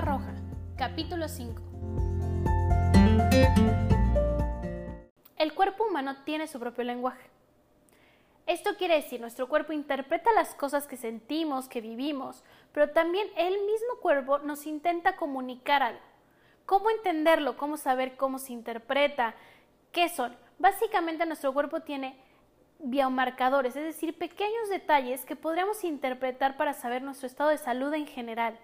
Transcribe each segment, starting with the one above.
Roja, capítulo 5. El cuerpo humano tiene su propio lenguaje. Esto quiere decir, nuestro cuerpo interpreta las cosas que sentimos, que vivimos, pero también el mismo cuerpo nos intenta comunicar algo. ¿Cómo entenderlo? ¿Cómo saber cómo se interpreta? ¿Qué son? Básicamente nuestro cuerpo tiene biomarcadores, es decir, pequeños detalles que podríamos interpretar para saber nuestro estado de salud en general.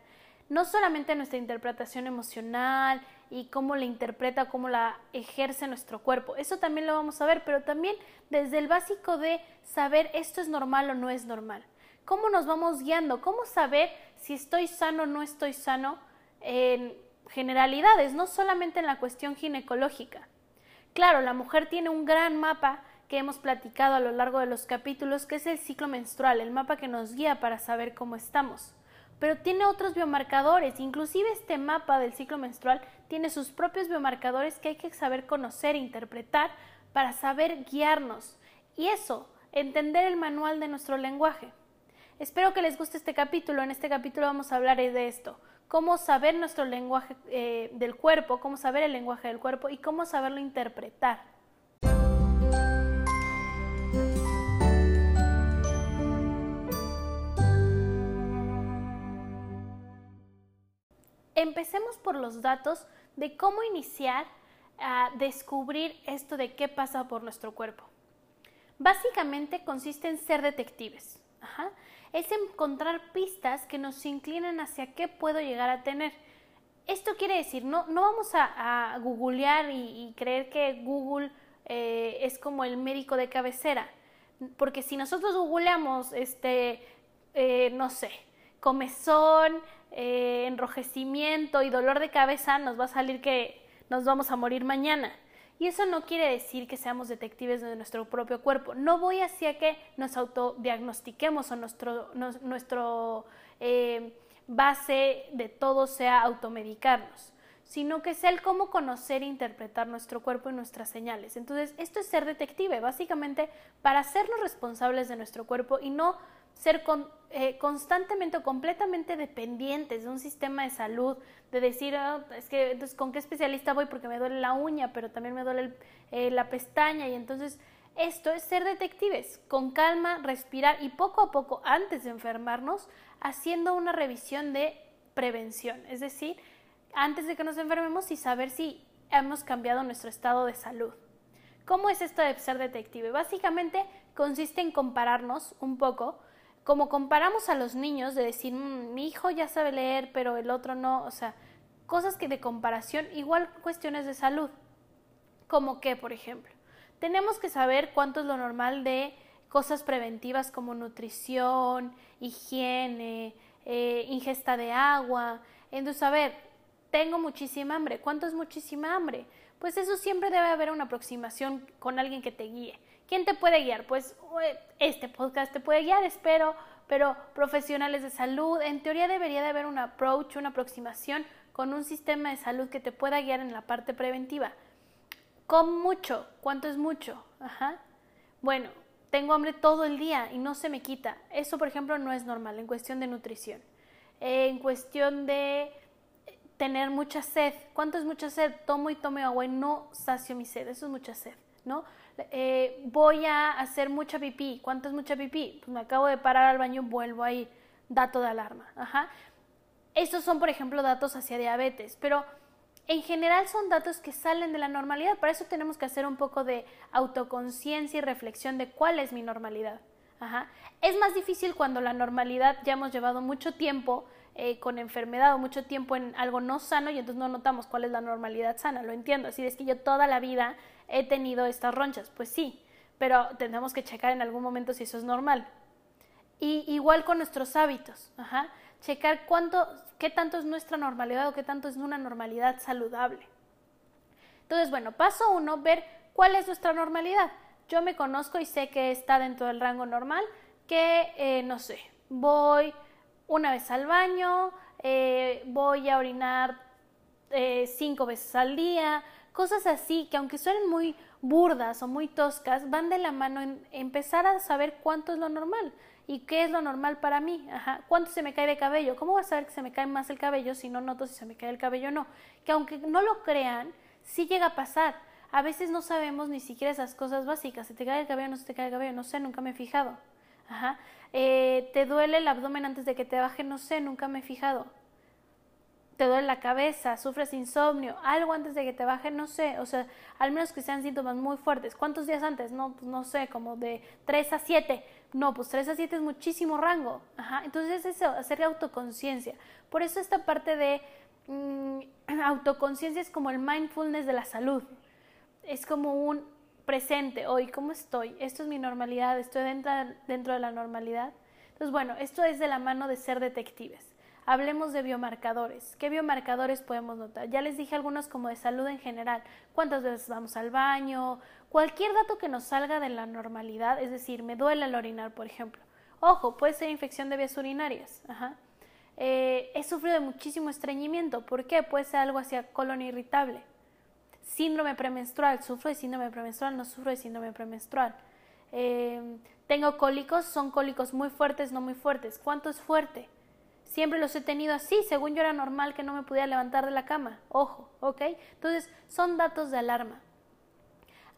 No solamente nuestra interpretación emocional y cómo la interpreta, cómo la ejerce nuestro cuerpo. Eso también lo vamos a ver, pero también desde el básico de saber esto es normal o no es normal. ¿Cómo nos vamos guiando? ¿Cómo saber si estoy sano o no estoy sano en generalidades, no solamente en la cuestión ginecológica? Claro, la mujer tiene un gran mapa que hemos platicado a lo largo de los capítulos, que es el ciclo menstrual, el mapa que nos guía para saber cómo estamos. Pero tiene otros biomarcadores, inclusive este mapa del ciclo menstrual tiene sus propios biomarcadores que hay que saber conocer e interpretar para saber guiarnos. Y eso, entender el manual de nuestro lenguaje. Espero que les guste este capítulo. En este capítulo vamos a hablar de esto. Cómo saber nuestro lenguaje eh, del cuerpo, cómo saber el lenguaje del cuerpo y cómo saberlo interpretar. Empecemos por los datos de cómo iniciar a descubrir esto de qué pasa por nuestro cuerpo. Básicamente consiste en ser detectives. Es encontrar pistas que nos inclinen hacia qué puedo llegar a tener. Esto quiere decir, no, no vamos a, googlear y, creer que Google eh, es como el médico de cabecera. Porque si nosotros googleamos, este, eh, no sé, comezón, eh, enrojecimiento y dolor de cabeza, nos va a salir que nos vamos a morir mañana. Y eso no quiere decir que seamos detectives de nuestro propio cuerpo. No voy hacia que nos autodiagnostiquemos o nuestro, eh, base de todo sea automedicarnos, sino que es el cómo conocer e interpretar nuestro cuerpo y nuestras señales. Entonces, esto es ser detective, básicamente para hacernos responsables de nuestro cuerpo y no ser eh, constantemente o completamente dependientes de un sistema de salud, de decir, ah, es que, entonces, ¿con qué especialista voy? Porque me duele la uña, pero también me duele eh, la pestaña, y entonces esto es ser detectives, con calma, respirar y poco a poco, antes de enfermarnos, haciendo una revisión de prevención, es decir, antes de que nos enfermemos y saber si hemos cambiado nuestro estado de salud. ¿Cómo es esto de ser detective? Básicamente consiste en compararnos un poco como comparamos a los niños de decir, mm, mi hijo ya sabe leer, pero el otro no, o sea, cosas que de comparación, igual cuestiones de salud, como que, por ejemplo, tenemos que saber cuánto es lo normal de cosas preventivas como nutrición, higiene, eh, ingesta de agua. Entonces, a ver, tengo muchísima hambre. ¿Cuánto es muchísima hambre? Pues eso siempre debe haber una aproximación con alguien que te guíe. ¿Quién te puede guiar? Pues este podcast te puede guiar, espero, pero profesionales de salud, en teoría debería de haber un approach, una aproximación con un sistema de salud que te pueda guiar en la parte preventiva. Con mucho, ¿cuánto es mucho? Ajá. Bueno, tengo hambre todo el día y no se me quita. Eso, por ejemplo, no es normal en cuestión de nutrición. en cuestión de tener mucha sed. ¿Cuánto es mucha sed? Tomo y tomo agua y no sacio mi sed. Eso es mucha sed, ¿no? Eh, voy a hacer mucha pipí. ¿Cuánto es mucha pipí? Pues me acabo de parar al baño, vuelvo a ir. Dato de alarma. Ajá. Estos son, por ejemplo, datos hacia diabetes, pero en general son datos que salen de la normalidad. Para eso tenemos que hacer un poco de autoconciencia y reflexión de cuál es mi normalidad. Es más difícil cuando la normalidad ya hemos llevado mucho tiempo eh, con enfermedad o mucho tiempo en algo no sano y entonces no notamos cuál es la normalidad sana. Lo entiendo. Así es que yo toda la vida he tenido estas ronchas. Pues sí, pero tenemos que checar en algún momento si eso es normal. Y igual con nuestros hábitos, checar cuánto, qué tanto es nuestra normalidad o qué tanto es una normalidad saludable. Entonces, bueno, paso uno, ver cuál es nuestra normalidad. Yo me conozco y sé que está dentro del rango normal, que, eh, no sé, voy una vez al baño, eh, voy a orinar eh, cinco veces al día, Cosas así que aunque suenen muy burdas o muy toscas, van de la mano en empezar a saber cuánto es lo normal. ¿Y qué es lo normal para mí? Ajá. ¿Cuánto se me cae de cabello? ¿Cómo voy a saber que se me cae más el cabello si no noto si se me cae el cabello o no? Que aunque no lo crean, sí llega a pasar. A veces no sabemos ni siquiera esas cosas básicas. ¿Se te cae el cabello o no se te cae el cabello? No sé, nunca me he fijado. Ajá. Eh, ¿Te duele el abdomen antes de que te baje? No sé, nunca me he fijado. ¿Te duele la cabeza? ¿Sufres insomnio? ¿Algo antes de que te baje? No sé. O sea, al menos que sean síntomas muy fuertes. ¿Cuántos días antes? No, pues no sé, como de 3 a 7. No, pues 3 a 7 es muchísimo rango. Ajá. Entonces es eso, hacer autoconciencia. Por eso esta parte de mm, autoconciencia es como el mindfulness de la salud. Es como un presente, hoy, ¿cómo estoy? Esto es mi normalidad, estoy dentro, dentro de la normalidad. Entonces, bueno, esto es de la mano de ser detectives. Hablemos de biomarcadores. ¿Qué biomarcadores podemos notar? Ya les dije algunos como de salud en general. ¿Cuántas veces vamos al baño? Cualquier dato que nos salga de la normalidad, es decir, me duele el orinar, por ejemplo. Ojo, puede ser infección de vías urinarias. Ajá. Eh, he sufrido de muchísimo estreñimiento. ¿Por qué? Puede ser algo hacia colon irritable síndrome premenstrual, sufro de síndrome premenstrual, no sufro de síndrome premenstrual. Eh, tengo cólicos, son cólicos muy fuertes, no muy fuertes. ¿Cuánto es fuerte? Siempre los he tenido así, según yo era normal que no me pudiera levantar de la cama. Ojo, ¿ok? Entonces, son datos de alarma.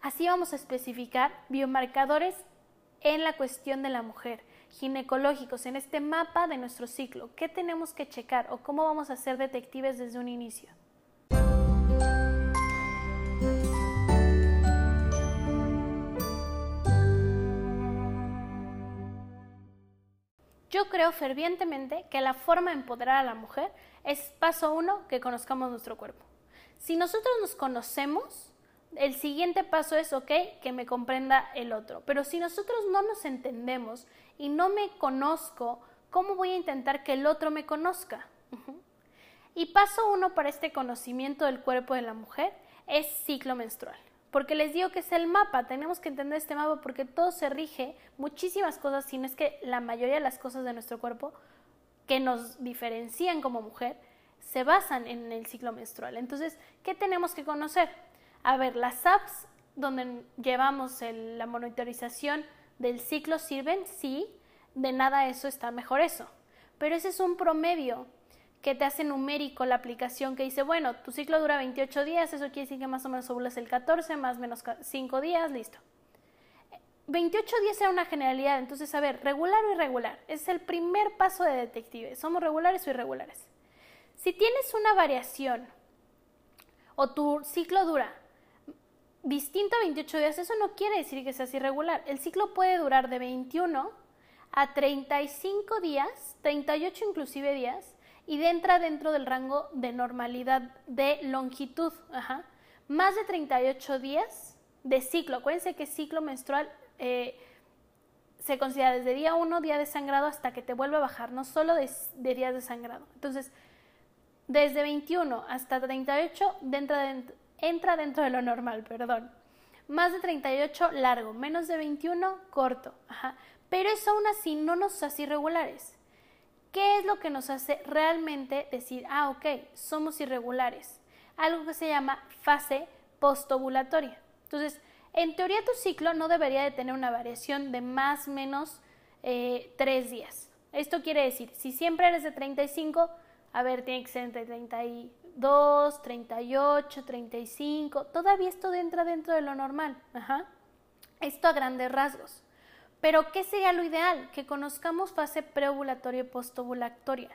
Así vamos a especificar biomarcadores en la cuestión de la mujer, ginecológicos, en este mapa de nuestro ciclo. ¿Qué tenemos que checar o cómo vamos a ser detectives desde un inicio? Yo creo fervientemente que la forma de empoderar a la mujer es paso uno, que conozcamos nuestro cuerpo. Si nosotros nos conocemos, el siguiente paso es, ok, que me comprenda el otro. Pero si nosotros no nos entendemos y no me conozco, ¿cómo voy a intentar que el otro me conozca? Y paso uno para este conocimiento del cuerpo de la mujer es ciclo menstrual porque les digo que es el mapa, tenemos que entender este mapa porque todo se rige, muchísimas cosas, si no es que la mayoría de las cosas de nuestro cuerpo que nos diferencian como mujer se basan en el ciclo menstrual. Entonces, ¿qué tenemos que conocer? A ver, las apps donde llevamos la monitorización del ciclo sirven, sí, de nada eso está mejor eso, pero ese es un promedio que te hace numérico la aplicación que dice, bueno, tu ciclo dura 28 días, eso quiere decir que más o menos ovulas el 14, más o menos 5 días, listo. 28 días era una generalidad, entonces, a ver, regular o irregular, es el primer paso de detective, ¿somos regulares o irregulares? Si tienes una variación o tu ciclo dura distinto a 28 días, eso no quiere decir que seas irregular. El ciclo puede durar de 21 a 35 días, 38 inclusive días, y entra dentro del rango de normalidad de longitud. Más de 38 días de ciclo. Acuérdense que ciclo menstrual eh, se considera desde día 1, día de sangrado, hasta que te vuelve a bajar, no solo de, días de sangrado. Entonces, desde 21 hasta 38 entra dentro de lo normal, perdón. Más de 38 largo, menos de 21 corto. Pero eso aún así no nos hace irregulares. ¿Qué es lo que nos hace realmente decir, ah, ok, somos irregulares? Algo que se llama fase postovulatoria. Entonces, en teoría tu ciclo no debería de tener una variación de más o menos eh, tres días. Esto quiere decir, si siempre eres de 35, a ver, tiene que ser entre 32, 38, 35, todavía esto entra dentro de lo normal. Ajá. Esto a grandes rasgos. Pero ¿qué sería lo ideal? Que conozcamos fase preovulatoria y postovulatoria.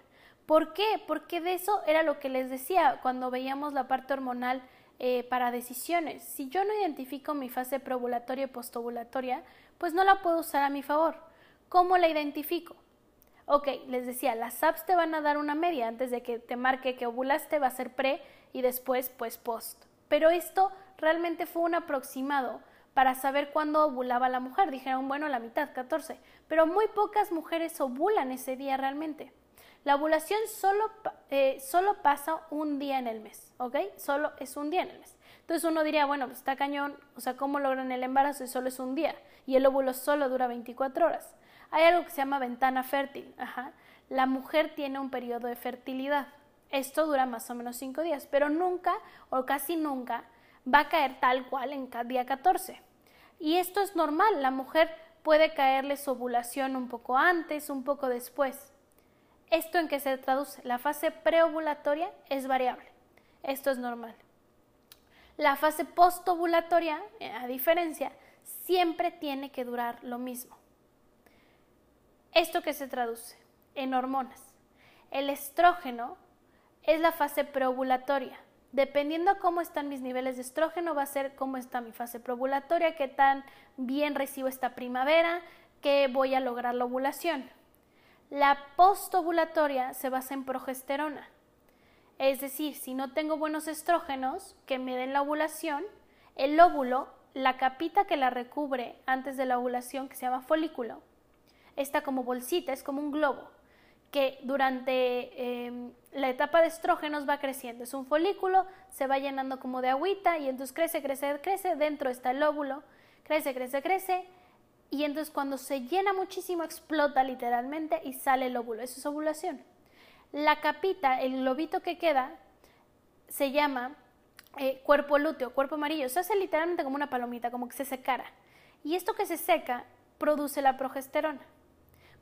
¿Por qué? Porque de eso era lo que les decía cuando veíamos la parte hormonal eh, para decisiones. Si yo no identifico mi fase preovulatoria y postovulatoria, pues no la puedo usar a mi favor. ¿Cómo la identifico? Ok, les decía, las apps te van a dar una media antes de que te marque que ovulaste, va a ser pre y después pues post. Pero esto realmente fue un aproximado para saber cuándo ovulaba la mujer. Dijeron, bueno, la mitad, 14. Pero muy pocas mujeres ovulan ese día realmente. La ovulación solo, eh, solo pasa un día en el mes, ¿ok? Solo es un día en el mes. Entonces uno diría, bueno, pues está cañón, o sea, ¿cómo logran el embarazo si solo es un día? Y el óvulo solo dura 24 horas. Hay algo que se llama ventana fértil. Ajá. La mujer tiene un periodo de fertilidad. Esto dura más o menos 5 días, pero nunca o casi nunca va a caer tal cual en día 14. Y esto es normal, la mujer puede caerle su ovulación un poco antes, un poco después. ¿Esto en qué se traduce? La fase preovulatoria es variable. Esto es normal. La fase postovulatoria, eh, a diferencia, siempre tiene que durar lo mismo. ¿Esto qué se traduce? En hormonas. El estrógeno es la fase preovulatoria. Dependiendo cómo están mis niveles de estrógeno, va a ser cómo está mi fase preovulatoria, qué tan bien recibo esta primavera, qué voy a lograr la ovulación. La postovulatoria se basa en progesterona. Es decir, si no tengo buenos estrógenos que me den la ovulación, el óvulo, la capita que la recubre antes de la ovulación, que se llama folículo, está como bolsita, es como un globo, que durante em, la etapa de estrógenos va creciendo. Es un folículo, se va llenando como de agüita y entonces crece, crece, crece, dentro está el óvulo, crece, crece, crece, y entonces cuando se llena muchísimo explota literalmente y sale el óvulo. Eso es ovulación. La capita, el globito que queda, se llama eh, cuerpo lúteo, cuerpo amarillo. Se hace literalmente como una palomita, como que se secara. Y esto que se seca produce la progesterona.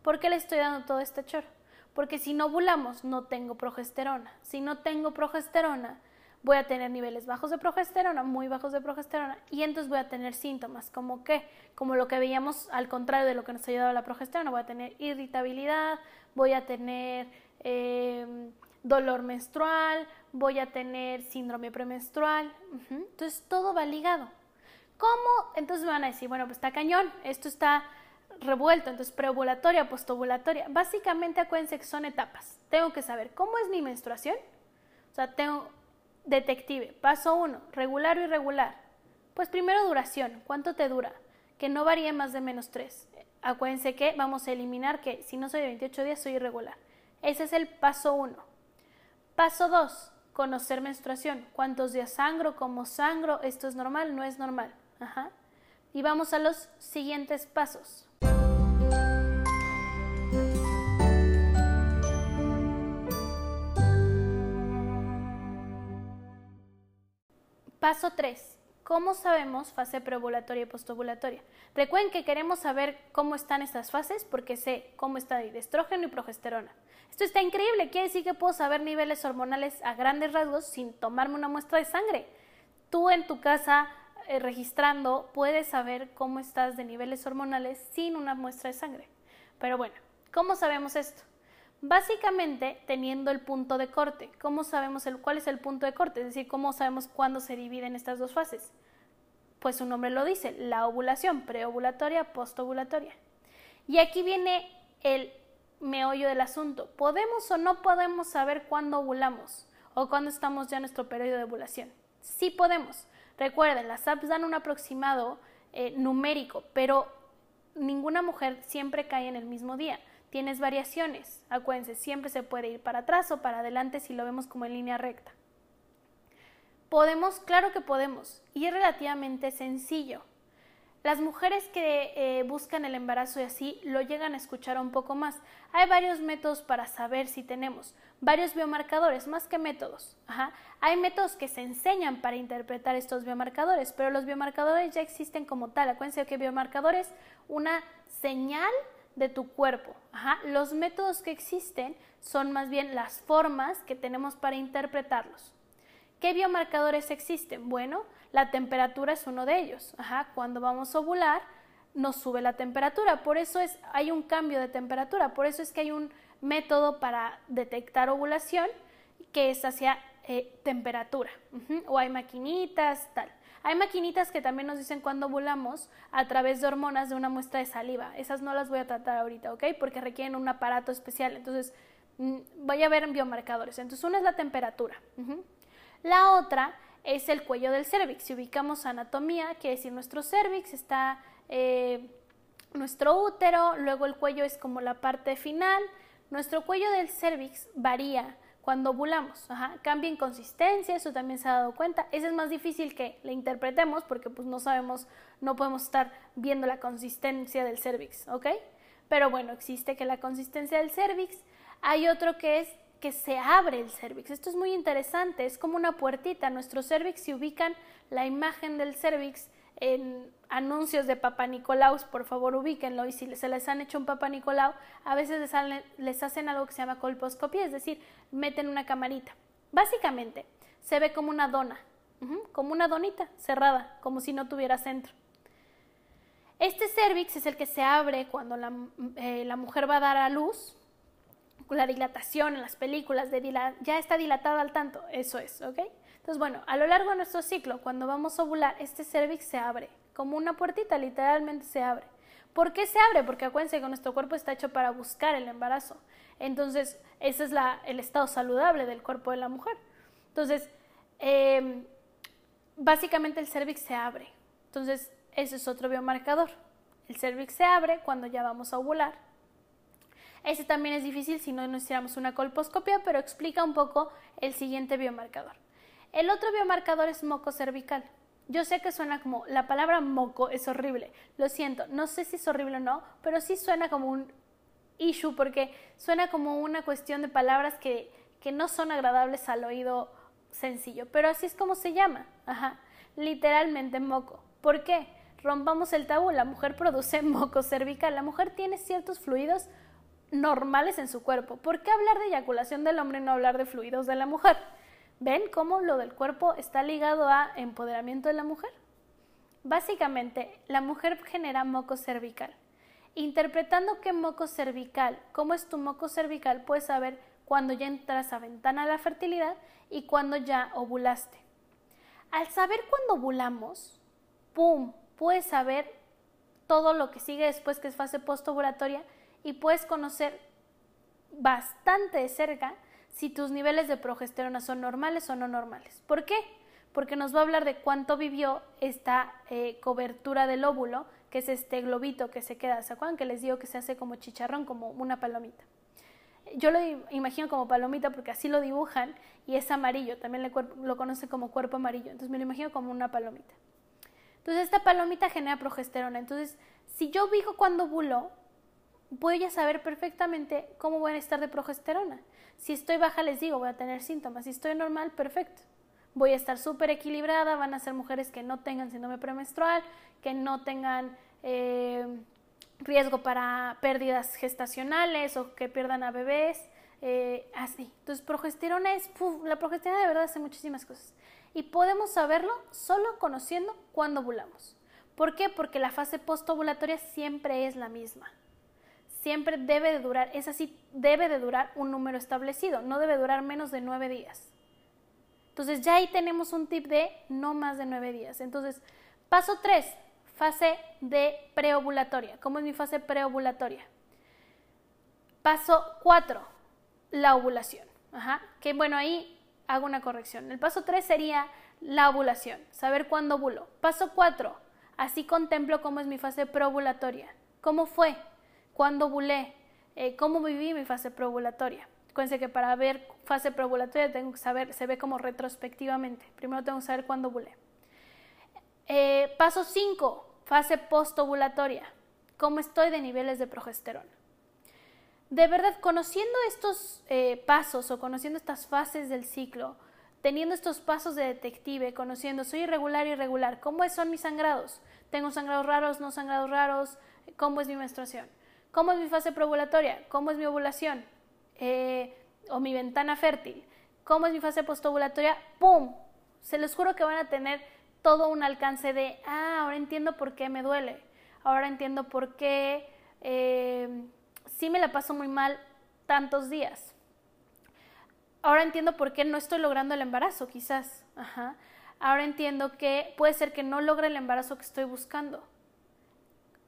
¿Por qué le estoy dando todo este choro? Porque si no ovulamos, no tengo progesterona. Si no tengo progesterona, voy a tener niveles bajos de progesterona, muy bajos de progesterona, y entonces voy a tener síntomas como que, como lo que veíamos al contrario de lo que nos ha ayudado la progesterona, voy a tener irritabilidad, voy a tener Em, dolor menstrual, voy a tener síndrome premenstrual. Entonces todo va ligado. ¿Cómo? Entonces me van a decir, bueno, pues está cañón, esto está revuelto, entonces preovulatoria, postovulatoria. Básicamente acuérdense que son etapas. Tengo que saber cómo es mi menstruación. O sea, tengo detective. Paso uno, regular o irregular. Pues primero duración, ¿cuánto te dura? Que no varíe más de menos 3. Acuérdense que vamos a eliminar que si no soy de 28 días soy irregular. Ese es el paso uno. Paso dos, conocer menstruación. ¿Cuántos días sangro? ¿Cómo sangro? ¿Esto es normal? ¿No es normal? Ajá. Y vamos a los siguientes pasos. Paso 3. ¿Cómo sabemos fase preovulatoria y postovulatoria? Recuerden que queremos saber cómo están estas fases porque sé cómo está de estrógeno y progesterona. Esto está increíble, quiere decir que puedo saber niveles hormonales a grandes rasgos sin tomarme una muestra de sangre. Tú en tu casa eh, registrando puedes saber cómo estás de niveles hormonales sin una muestra de sangre. Pero bueno, ¿cómo sabemos esto? Básicamente teniendo el punto de corte. ¿Cómo sabemos el, cuál es el punto de corte? Es decir, ¿cómo sabemos cuándo se dividen estas dos fases? Pues su nombre lo dice, la ovulación, preovulatoria, postovulatoria. Y aquí viene el meollo del asunto. ¿Podemos o no podemos saber cuándo ovulamos o cuándo estamos ya en nuestro periodo de ovulación? Sí podemos. Recuerden, las apps dan un aproximado eh, numérico, pero ninguna mujer siempre cae en el mismo día tienes variaciones. Acuérdense, siempre se puede ir para atrás o para adelante si lo vemos como en línea recta. Podemos, claro que podemos, y es relativamente sencillo. Las mujeres que eh, buscan el embarazo y así lo llegan a escuchar un poco más. Hay varios métodos para saber si tenemos, varios biomarcadores, más que métodos. Hay métodos que se enseñan para interpretar estos biomarcadores, pero los biomarcadores ya existen como tal. Acuérdense que biomarcador es una señal de tu cuerpo. Los métodos que existen son más bien las formas que tenemos para interpretarlos. ¿Qué biomarcadores existen? Bueno, la temperatura es uno de ellos. Cuando vamos a ovular, nos sube la temperatura. Por eso es, hay un cambio de temperatura. Por eso es que hay un método para detectar ovulación que es hacia eh, temperatura. O hay maquinitas, tal. Hay maquinitas que también nos dicen cuándo ovulamos a través de hormonas de una muestra de saliva. Esas no las voy a tratar ahorita, ¿ok? Porque requieren un aparato especial. Entonces, mm, voy a ver en biomarcadores. Entonces, una es la temperatura. La otra es el cuello del cervix. Si ubicamos anatomía, quiere decir nuestro cervix está eh, nuestro útero, luego el cuello es como la parte final. Nuestro cuello del cervix varía cuando ovulamos. Cambia en consistencia, eso también se ha dado cuenta. Ese es más difícil que le interpretemos porque pues no sabemos, no podemos estar viendo la consistencia del cervix, ¿ok? Pero bueno, existe que la consistencia del cervix. Hay otro que es que se abre el cervix. Esto es muy interesante, es como una puertita. Nuestro cervix, si ubican la imagen del cervix en anuncios de Papá Nicolau, por favor ubíquenlo, y si se les han hecho un Papá Nicolau, a veces les, hacen algo que se llama colposcopía, es decir, meten una camarita. Básicamente, se ve como una dona, como una donita cerrada, como si no tuviera centro. Este cervix es el que se abre cuando la, eh, mujer va a dar a luz, la dilatación en las películas ya está dilatada al tanto, eso es, ¿ok? Entonces, bueno, a lo largo de nuestro ciclo, cuando vamos a ovular, este cervix se abre, como una puertita, literalmente se abre. ¿Por qué se abre? Porque acuérdense que nuestro cuerpo está hecho para buscar el embarazo. Entonces, ese es el estado saludable del cuerpo de la mujer. Entonces, em, básicamente el cervix se abre. Entonces, ese es otro biomarcador. El cervix se abre cuando ya vamos a ovular. Ese también es difícil si no nos hiciéramos una colposcopia, pero explica un poco el siguiente biomarcador. El otro biomarcador es moco cervical. Yo sé que suena como, la palabra moco es horrible, lo siento, no sé si es horrible o no, pero sí suena como un issue porque suena como una cuestión de palabras que, que no son agradables al oído sencillo, pero así es como se llama, ajá, literalmente moco. ¿Por qué? Rompamos el tabú, la mujer produce moco cervical, la mujer tiene ciertos fluidos normales en su cuerpo. ¿Por qué hablar de eyaculación del hombre y no hablar de fluidos de la mujer? ¿Ven cómo lo del cuerpo está ligado a empoderamiento de la mujer? Básicamente, la mujer genera moco cervical. Interpretando qué moco cervical, cómo es tu moco cervical, puedes saber cuándo ya entras a ventana de la fertilidad y cuándo ya ovulaste. Al saber cuándo ovulamos, ¡pum! Puedes saber todo lo que sigue después que es fase postovulatoria y puedes conocer bastante de cerca si tus niveles de progesterona son normales o no normales. ¿Por qué? Porque nos va a hablar de cuánto vivió esta eh, cobertura del óvulo, que es este globito que se queda, ¿se acuerdan que les digo que se hace como chicharrón, como una palomita? Yo lo imagino como palomita porque así lo dibujan y es amarillo, también lo conocen como cuerpo amarillo, entonces me lo imagino como una palomita. Entonces esta palomita genera progesterona, entonces si yo vivo cuando ovulo, voy a saber perfectamente cómo voy a estar de progesterona. Si estoy baja, les digo, voy a tener síntomas. Si estoy normal, perfecto. Voy a estar súper equilibrada, van a ser mujeres que no tengan síndrome premenstrual, que no tengan eh, riesgo para pérdidas gestacionales o que pierdan a bebés, eh, así. Entonces, progesterona es, la progesterona de verdad hace muchísimas cosas. Y podemos saberlo solo conociendo cuándo ovulamos. ¿Por qué? Porque la fase postovulatoria siempre es la misma siempre debe de durar, es así, debe de durar un número establecido, no debe durar menos de nueve días. Entonces ya ahí tenemos un tip de no más de nueve días. Entonces, paso tres, fase de preovulatoria. ¿Cómo es mi fase preovulatoria? Paso cuatro, la ovulación. Que bueno, ahí hago una corrección. El paso tres sería la ovulación, saber cuándo ovulo. Paso cuatro, así contemplo cómo es mi fase preovulatoria. ¿Cómo fue? Cuándo ovulé, eh, cómo viví mi fase preovulatoria. Acuérdense que para ver fase preovulatoria tengo que saber, se ve como retrospectivamente. Primero tengo que saber cuándo ovulé. Eh, paso 5, fase postovulatoria. ¿Cómo estoy de niveles de progesterona? De verdad, conociendo estos eh, pasos o conociendo estas fases del ciclo, teniendo estos pasos de detective, conociendo, soy irregular, irregular, ¿cómo son mis sangrados? ¿Tengo sangrados raros, no sangrados raros? ¿Cómo es mi menstruación? ¿Cómo es mi fase preovulatoria? ¿Cómo es mi ovulación? Eh, o mi ventana fértil. ¿Cómo es mi fase postovulatoria? ¡Pum! Se les juro que van a tener todo un alcance de, ah, ahora entiendo por qué me duele. Ahora entiendo por qué eh, sí me la paso muy mal tantos días. Ahora entiendo por qué no estoy logrando el embarazo, quizás. Ahora entiendo que puede ser que no logre el embarazo que estoy buscando.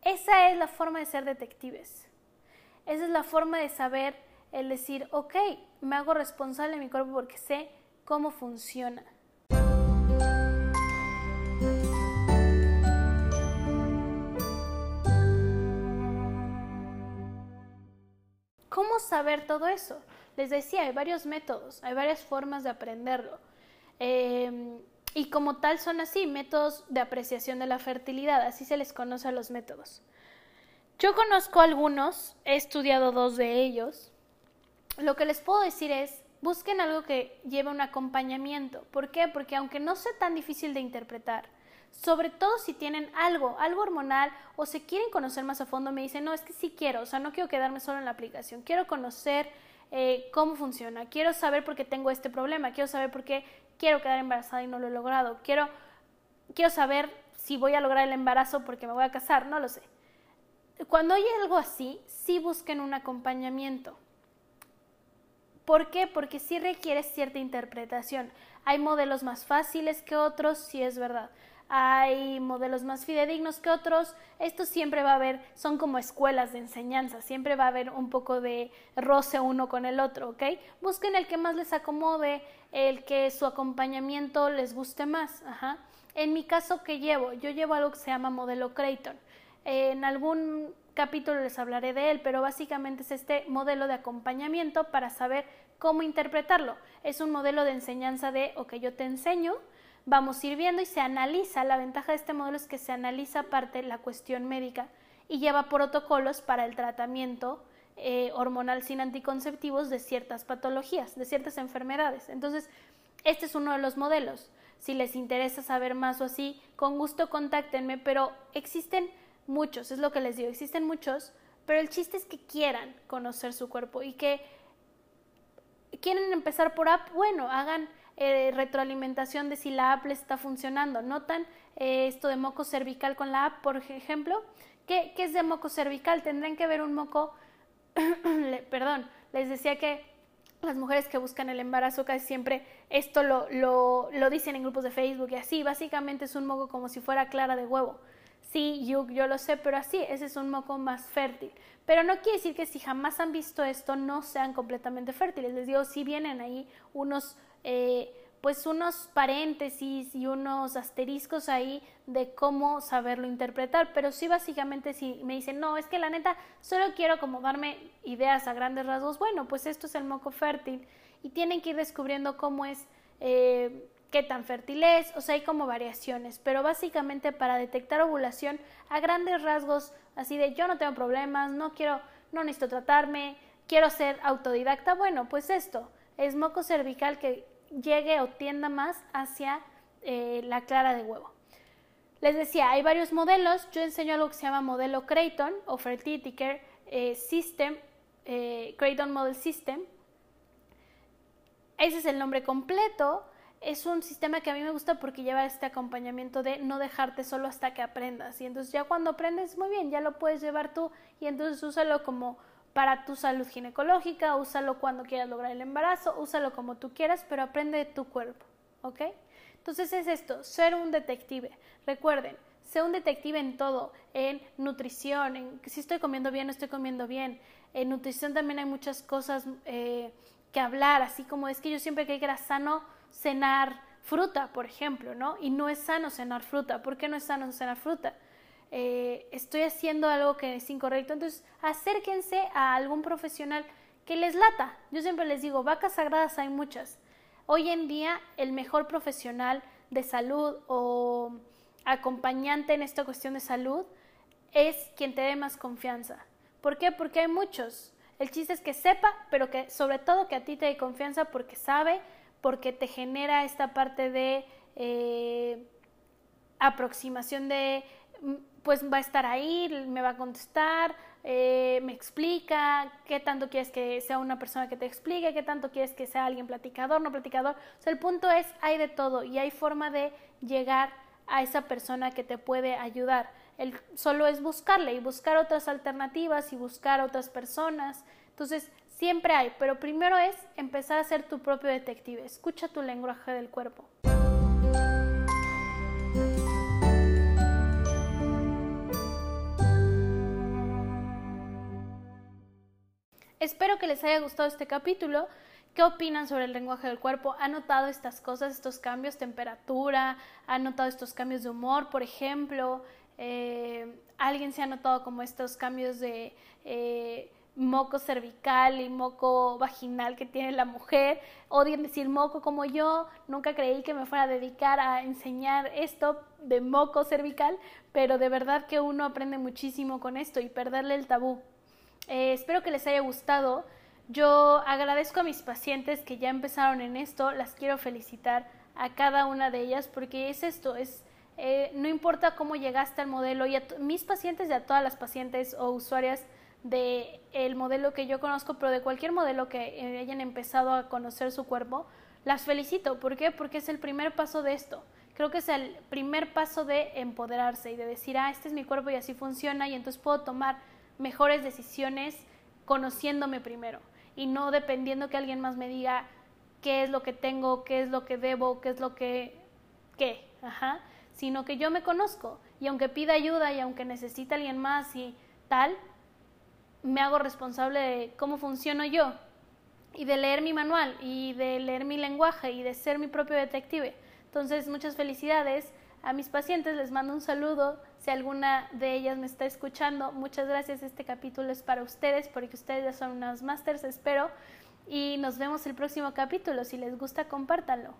Esa es la forma de ser detectives. Esa es la forma de saber el decir, ok, me hago responsable de mi cuerpo porque sé cómo funciona. ¿Cómo saber todo eso? Les decía, hay varios métodos, hay varias formas de aprenderlo. Eh, y como tal son así, métodos de apreciación de la fertilidad, así se les conoce a los métodos. Yo conozco algunos, he estudiado dos de ellos. Lo que les puedo decir es, busquen algo que lleve un acompañamiento. ¿Por qué? Porque aunque no sea tan difícil de interpretar, sobre todo si tienen algo, algo hormonal o se quieren conocer más a fondo, me dicen, no, es que sí quiero, o sea, no quiero quedarme solo en la aplicación, quiero conocer eh, cómo funciona, quiero saber por qué tengo este problema, quiero saber por qué quiero quedar embarazada y no lo he logrado, quiero, quiero saber si voy a lograr el embarazo porque me voy a casar, no lo sé. Cuando hay algo así, sí busquen un acompañamiento. ¿Por qué? Porque sí requiere cierta interpretación. Hay modelos más fáciles que otros, sí es verdad. Hay modelos más fidedignos que otros. Esto siempre va a haber, son como escuelas de enseñanza, siempre va a haber un poco de roce uno con el otro, ¿ok? Busquen el que más les acomode, el que su acompañamiento les guste más. Ajá. En mi caso, ¿qué llevo? Yo llevo algo que se llama modelo Creighton. En algún capítulo les hablaré de él, pero básicamente es este modelo de acompañamiento para saber cómo interpretarlo. Es un modelo de enseñanza de, ok, yo te enseño, vamos a ir viendo y se analiza. La ventaja de este modelo es que se analiza aparte la cuestión médica y lleva protocolos para el tratamiento eh, hormonal sin anticonceptivos de ciertas patologías, de ciertas enfermedades. Entonces, este es uno de los modelos. Si les interesa saber más o así, con gusto contáctenme, pero existen muchos, es lo que les digo, existen muchos, pero el chiste es que quieran conocer su cuerpo y que quieren empezar por app, bueno, hagan eh, retroalimentación de si la app les está funcionando. Notan eh, esto de moco cervical con la app, por ejemplo. ¿Qué, ¿Qué, es de moco cervical? Tendrán que ver un moco, perdón, les decía que las mujeres que buscan el embarazo casi siempre esto lo, lo, lo, dicen en grupos de Facebook y así, básicamente es un moco como si fuera clara de huevo. Sí, yo, yo lo sé, pero así, ese es un moco más fértil. Pero no quiere decir que si jamás han visto esto no sean completamente fértiles. Les digo, si vienen ahí unos, eh, pues unos paréntesis y unos asteriscos ahí de cómo saberlo interpretar. Pero sí, básicamente, si me dicen, no, es que la neta, solo quiero como darme ideas a grandes rasgos, bueno, pues esto es el moco fértil. Y tienen que ir descubriendo cómo es. Eh, qué tan fértil es, o sea, hay como variaciones, pero básicamente para detectar ovulación a grandes rasgos, así de yo no tengo problemas, no quiero, no necesito tratarme, quiero ser autodidacta, bueno, pues esto es moco cervical que llegue o tienda más hacia eh, la clara de huevo. Les decía, hay varios modelos, yo enseño algo que se llama modelo Creighton o Fertility eh, System, eh, Creighton Model System. Ese es el nombre completo es un sistema que a mí me gusta porque lleva este acompañamiento de no dejarte solo hasta que aprendas. Y entonces ya cuando aprendes, muy bien, ya lo puedes llevar tú y entonces úsalo como para tu salud ginecológica, úsalo cuando quieras lograr el embarazo, úsalo como tú quieras, pero aprende de tu cuerpo, ¿ok? Entonces es esto, ser un detective. Recuerden, ser un detective en todo, en nutrición, en si estoy comiendo bien, no estoy comiendo bien. En nutrición también hay muchas cosas eh, que hablar, así como es que yo siempre creí que era sano cenar fruta, por ejemplo, ¿no? Y no es sano cenar fruta. ¿Por qué no es sano cenar fruta? Eh, estoy haciendo algo que es incorrecto. Entonces, acérquense a algún profesional que les lata. Yo siempre les digo, vacas sagradas hay muchas. Hoy en día, el mejor profesional de salud o acompañante en esta cuestión de salud es quien te dé más confianza. ¿Por qué? Porque hay muchos. El chiste es que sepa, pero que sobre todo que a ti te dé confianza porque sabe porque te genera esta parte de eh, aproximación de, mm, pues va a estar ahí, me va a contestar, eh, me explica, qué tanto quieres que sea una persona que te explique, qué tanto quieres que sea alguien platicador, no platicador. O sea, el punto es, hay de todo y hay forma de llegar a esa persona que te puede ayudar. Solo es buscarle y buscar otras alternativas y buscar otras personas. Entonces, Siempre hay, pero primero es empezar a ser tu propio detective. Escucha tu lenguaje del cuerpo. Espero que les haya gustado este capítulo. ¿Qué opinan sobre el lenguaje del cuerpo? ¿Han notado estas cosas, estos cambios, temperatura? ¿Han notado estos cambios de humor, por ejemplo? Eh, ¿Alguien se ha notado como estos cambios de eh, moco cervical y moco vaginal que tiene la mujer. Odian decir moco como yo. Nunca creí que me fuera a dedicar a enseñar esto de moco cervical, pero de verdad que uno aprende muchísimo con esto y perderle el tabú. Eh, espero que les haya gustado. Yo agradezco a mis pacientes que ya empezaron en esto. Las quiero felicitar a cada una de ellas porque es esto, es Eh, no importa cómo llegaste al modelo, y a mis pacientes y a todas las pacientes o usuarias del el modelo que yo conozco, pero de cualquier modelo que eh, hayan empezado a conocer su cuerpo, las felicito. ¿Por qué? Porque es el primer paso de esto. Creo que es el primer paso de empoderarse y de decir, ah, este es mi cuerpo y así funciona y entonces puedo tomar mejores decisiones conociéndome primero y no dependiendo que alguien más me diga qué es lo que tengo, qué es lo que debo, qué es lo que, qué, ajá, sino que yo me conozco y aunque pida ayuda y aunque necesite alguien más y tal, me hago responsable de cómo funciono yo y de leer mi manual y de leer mi lenguaje y de ser mi propio detective. Entonces, muchas felicidades a mis pacientes, les mando un saludo. Si alguna de ellas me está escuchando, muchas gracias. Este capítulo es para ustedes porque ustedes ya son unos masters, espero. Y nos vemos el próximo capítulo. Si les gusta, compártanlo.